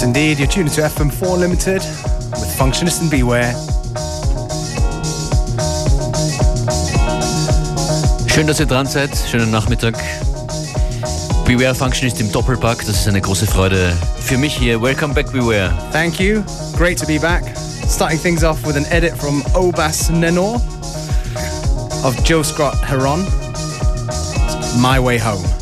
Yes, indeed. You're tuning to FM4 Limited with Functionist and Beware. Schön, dass ihr dran seid. Schönen Nachmittag. Beware Functionist im Doppelpack. Das ist eine große Freude für mich hier. Welcome back, Beware. Thank you. Great to be back. Starting things off with an edit from Obas Nenor of Joe Scott Heron. My Way Home.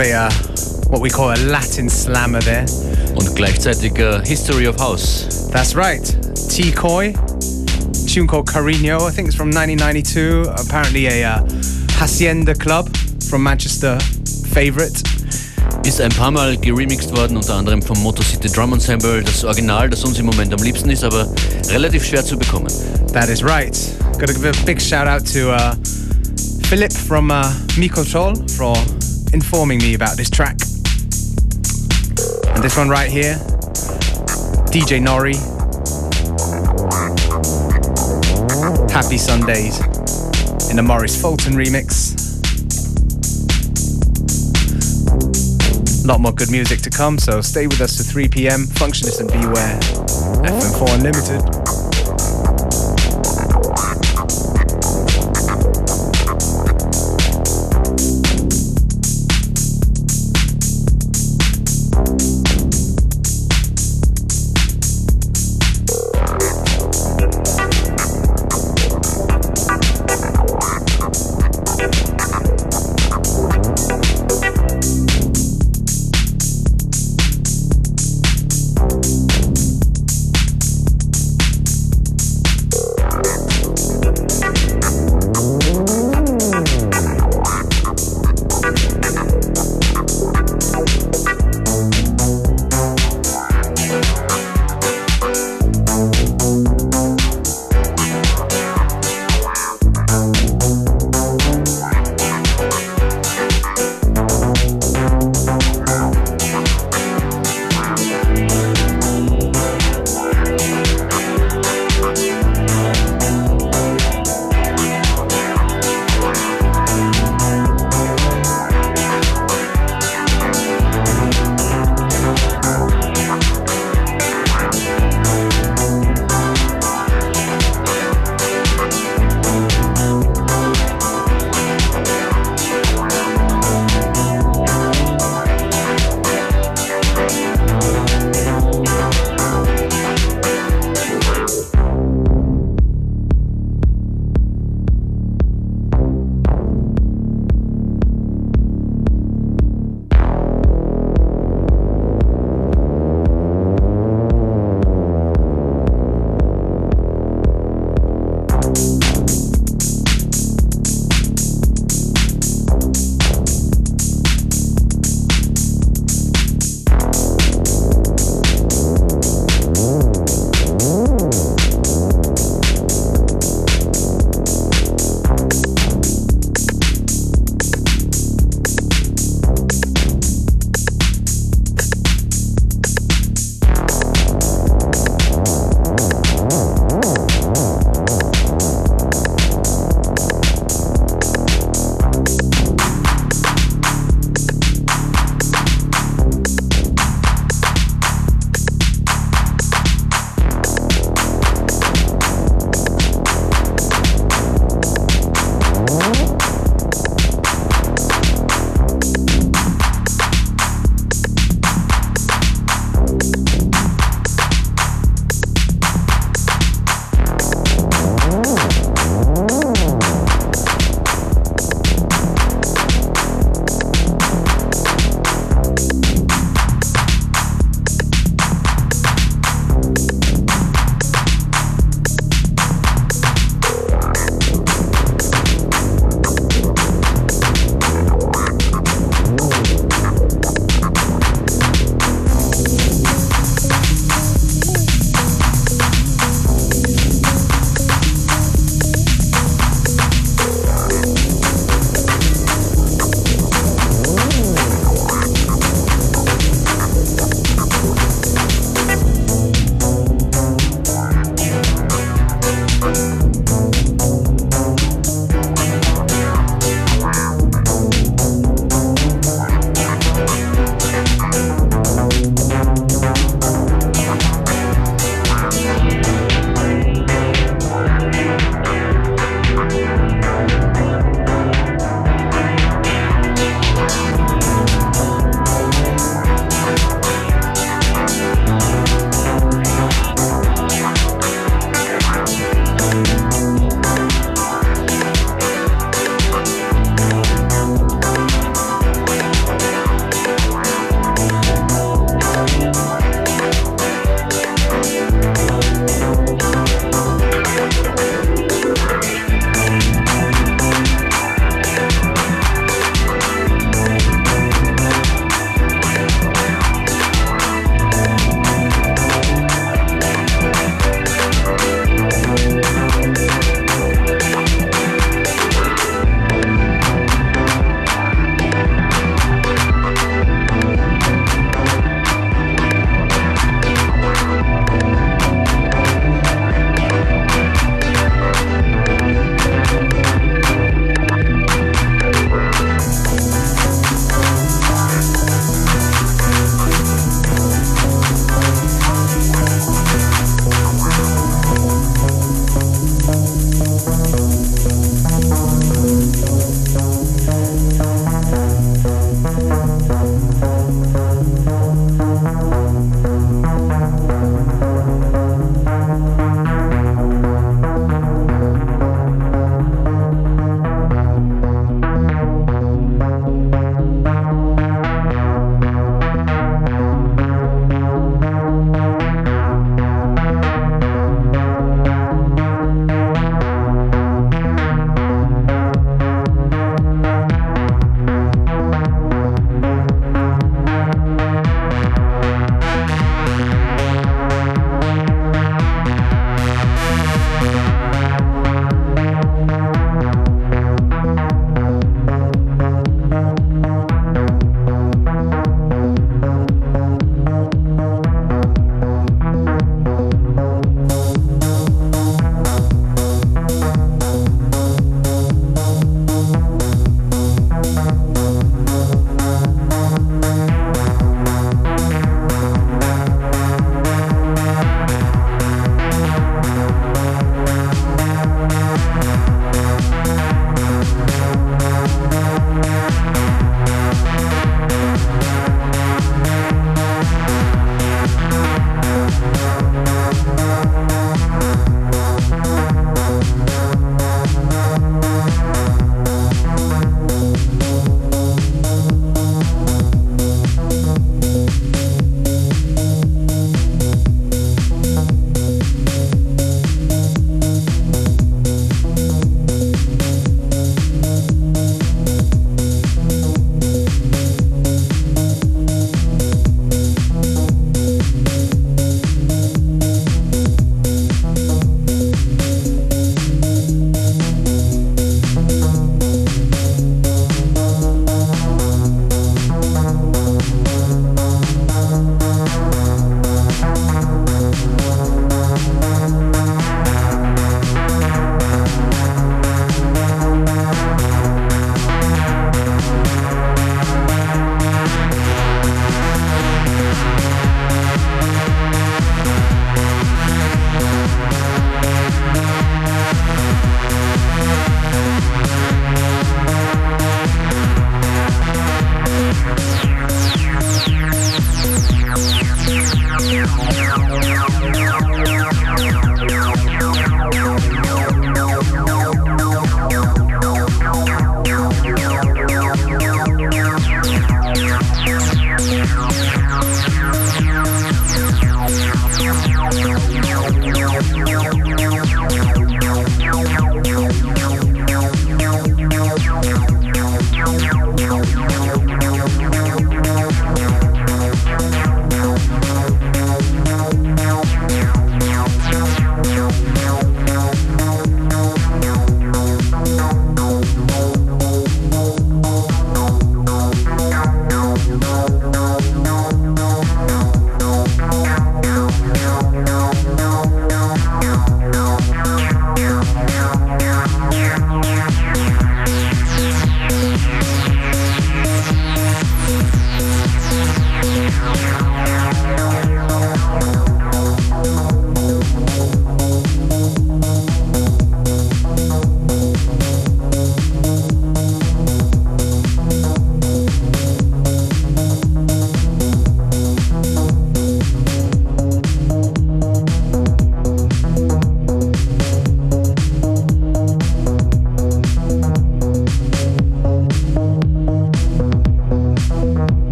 Little of a uh, what we call a Latin slammer there. Und gleichzeitig uh, History of House. That's right. T Coy, tune called Carino. I think it's from 1992. Apparently a uh, Hacienda Club from Manchester favorite. Ist ein paar Mal geremixed worden, unter anderem vom Motor City Drum Ensemble. Das Original, das uns im Moment am liebsten ist, aber relativ schwer zu bekommen. That is right. Gotta give a big shout out to uh, Philip from uh, Troll for informing me about this track. And this one right here, DJ Nori. Happy Sundays in the Maurice Fulton remix. A lot more good music to come, so stay with us to 3 p.m. Functionist and Beware. FM4 Unlimited.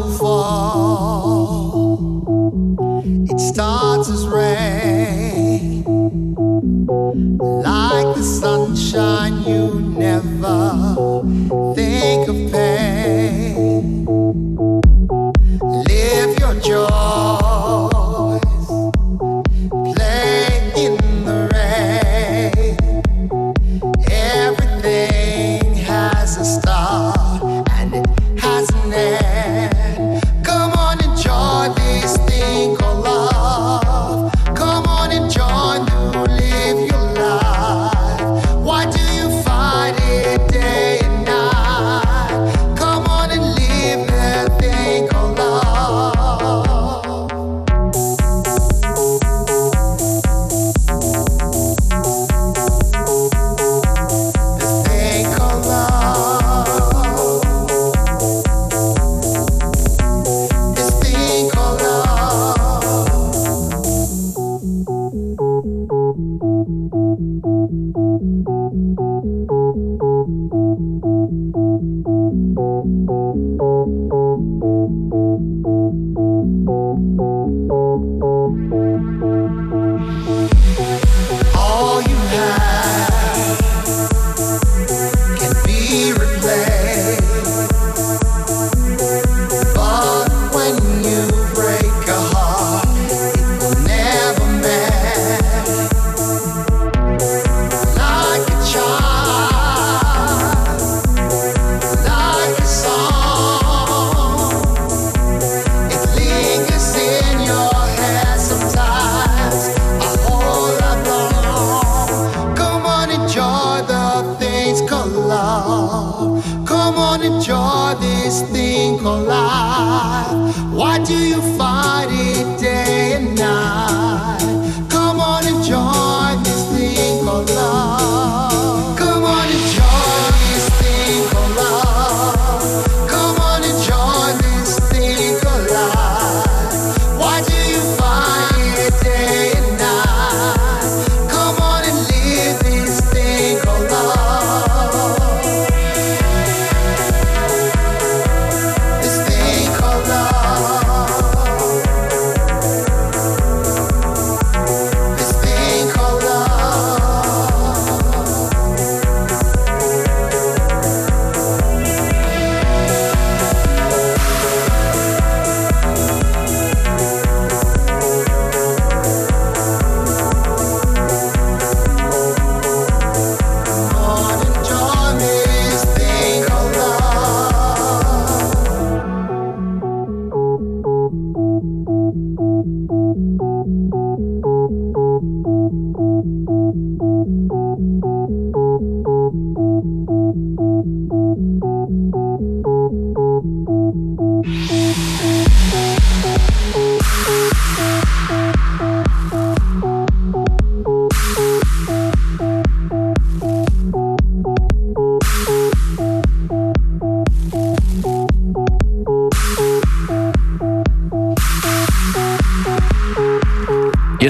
无法。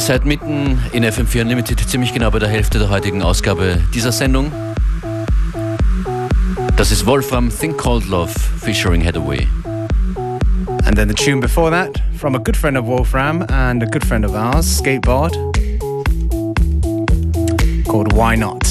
Ihr seid mitten in FM4 Unlimited, ziemlich genau bei der Hälfte der heutigen Ausgabe dieser Sendung. Das ist Wolfram Think Called Love featuring Headaway. And then the tune before that from a good friend of Wolfram and a good friend of ours, Skateboard, called Why Not.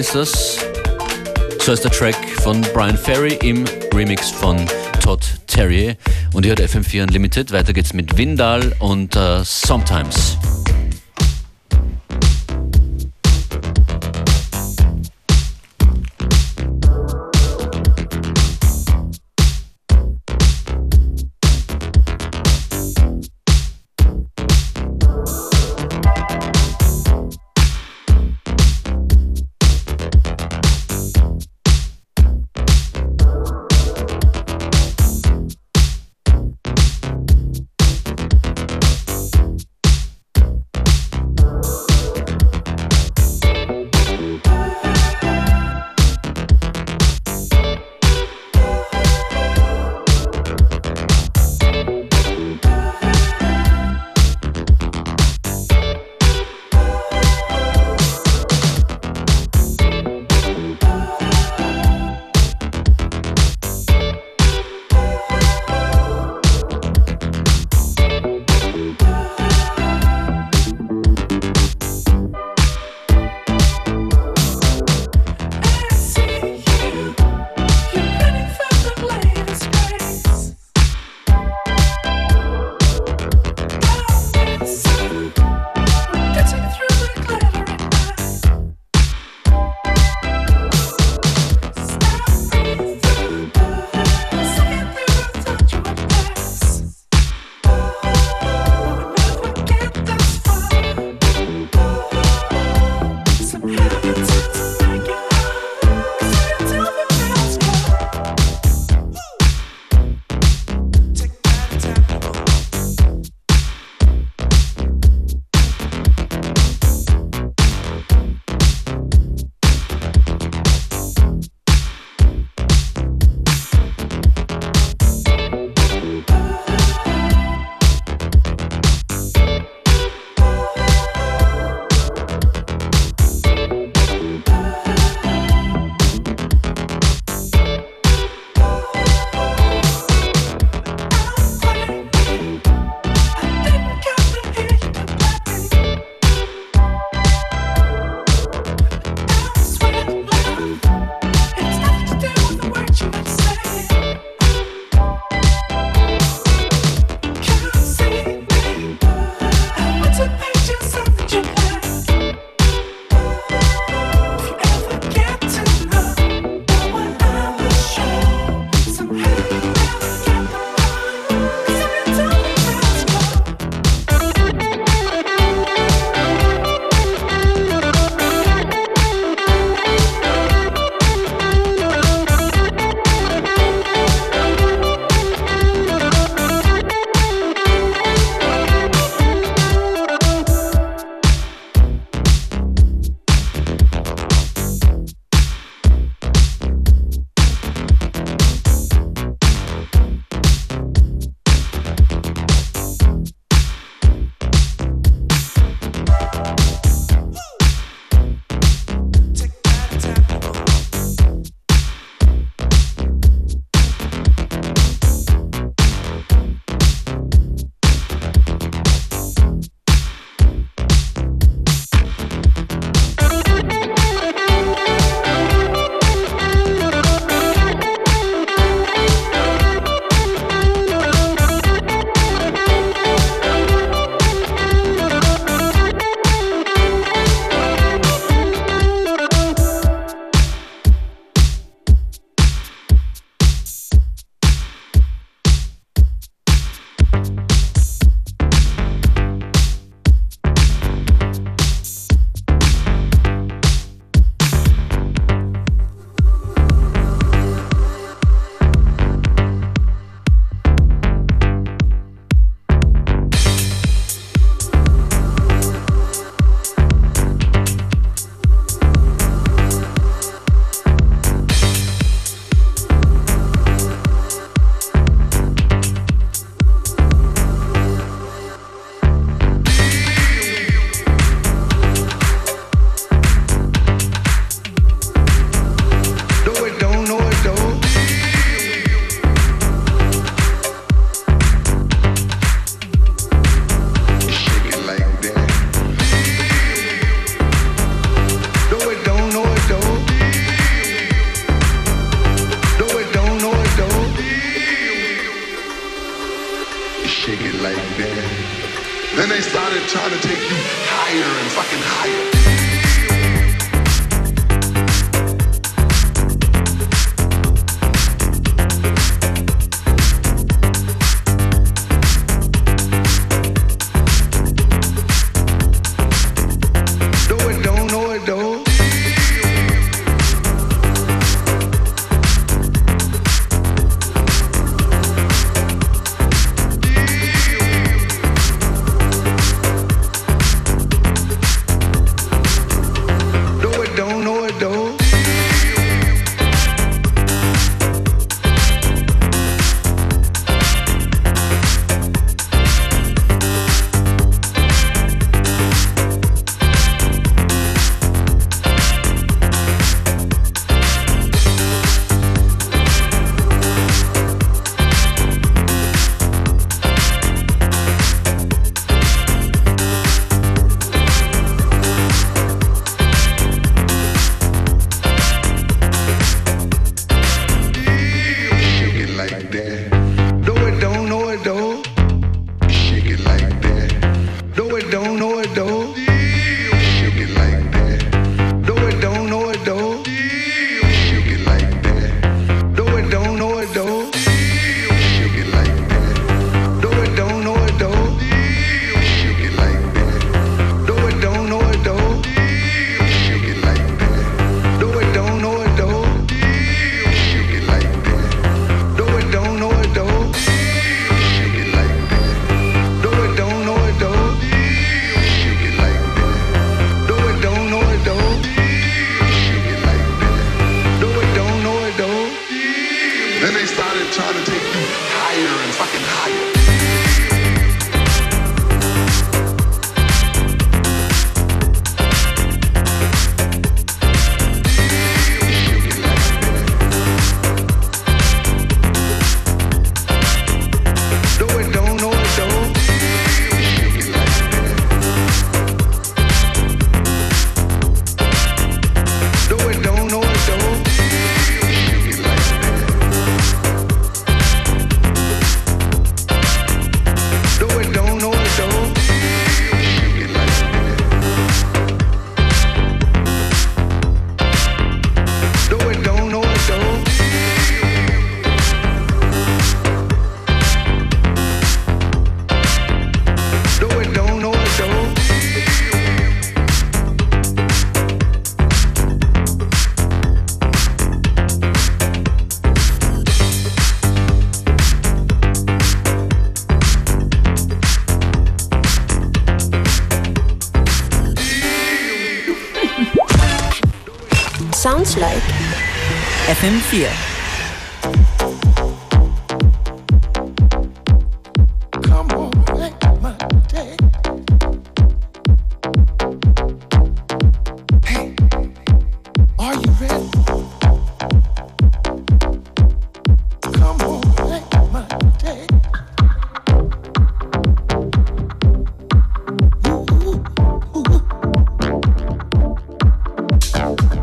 Ist das. So ist der Track von Brian Ferry im Remix von Todd Terrier. Und ihr hört FM4 Unlimited. Weiter geht's mit Windal und uh, Sometimes.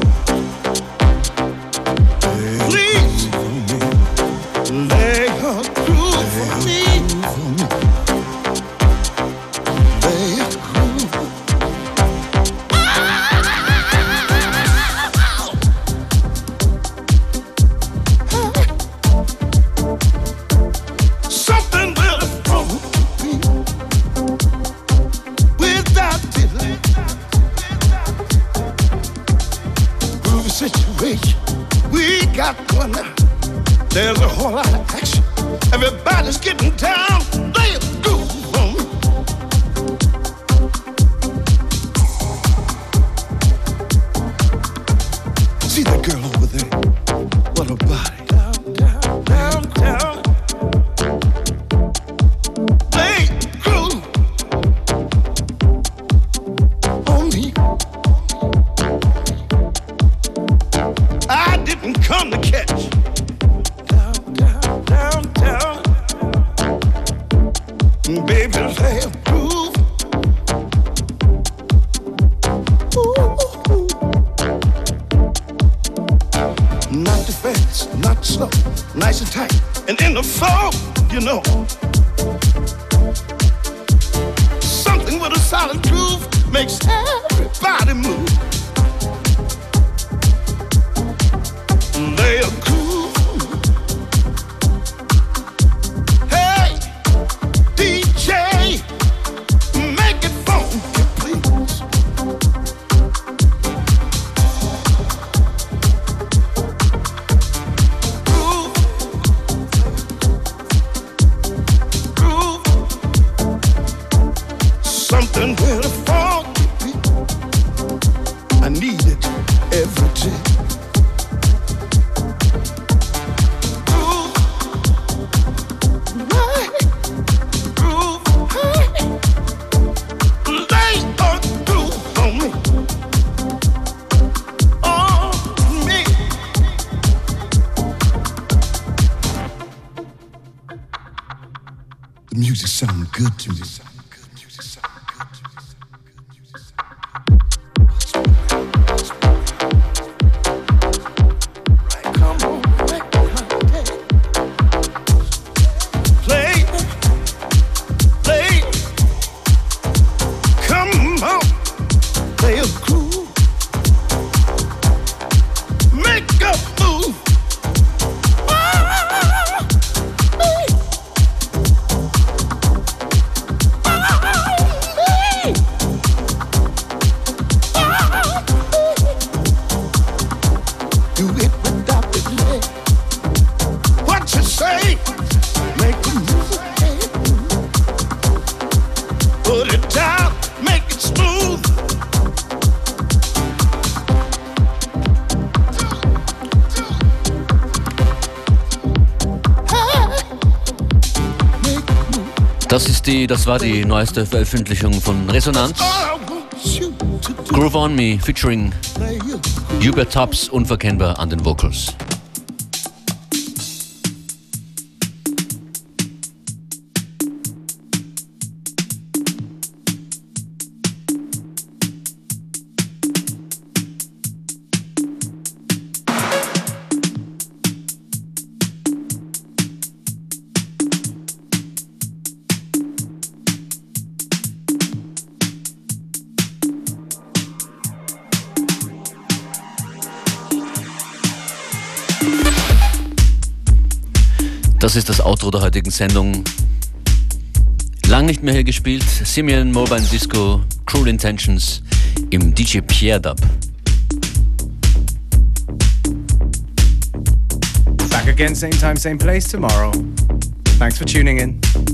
Bye. die, das war die neueste Veröffentlichung von Resonanz. Groove on Me featuring Hubert Tubbs, unverkennbar an den Vocals. Intro der heutigen Sendung. Lang nicht mehr hier gespielt. Simeon Mobile Disco, Cruel Intentions im DJ Pierre Dub. Back again, same time, same place tomorrow. Thanks for tuning in.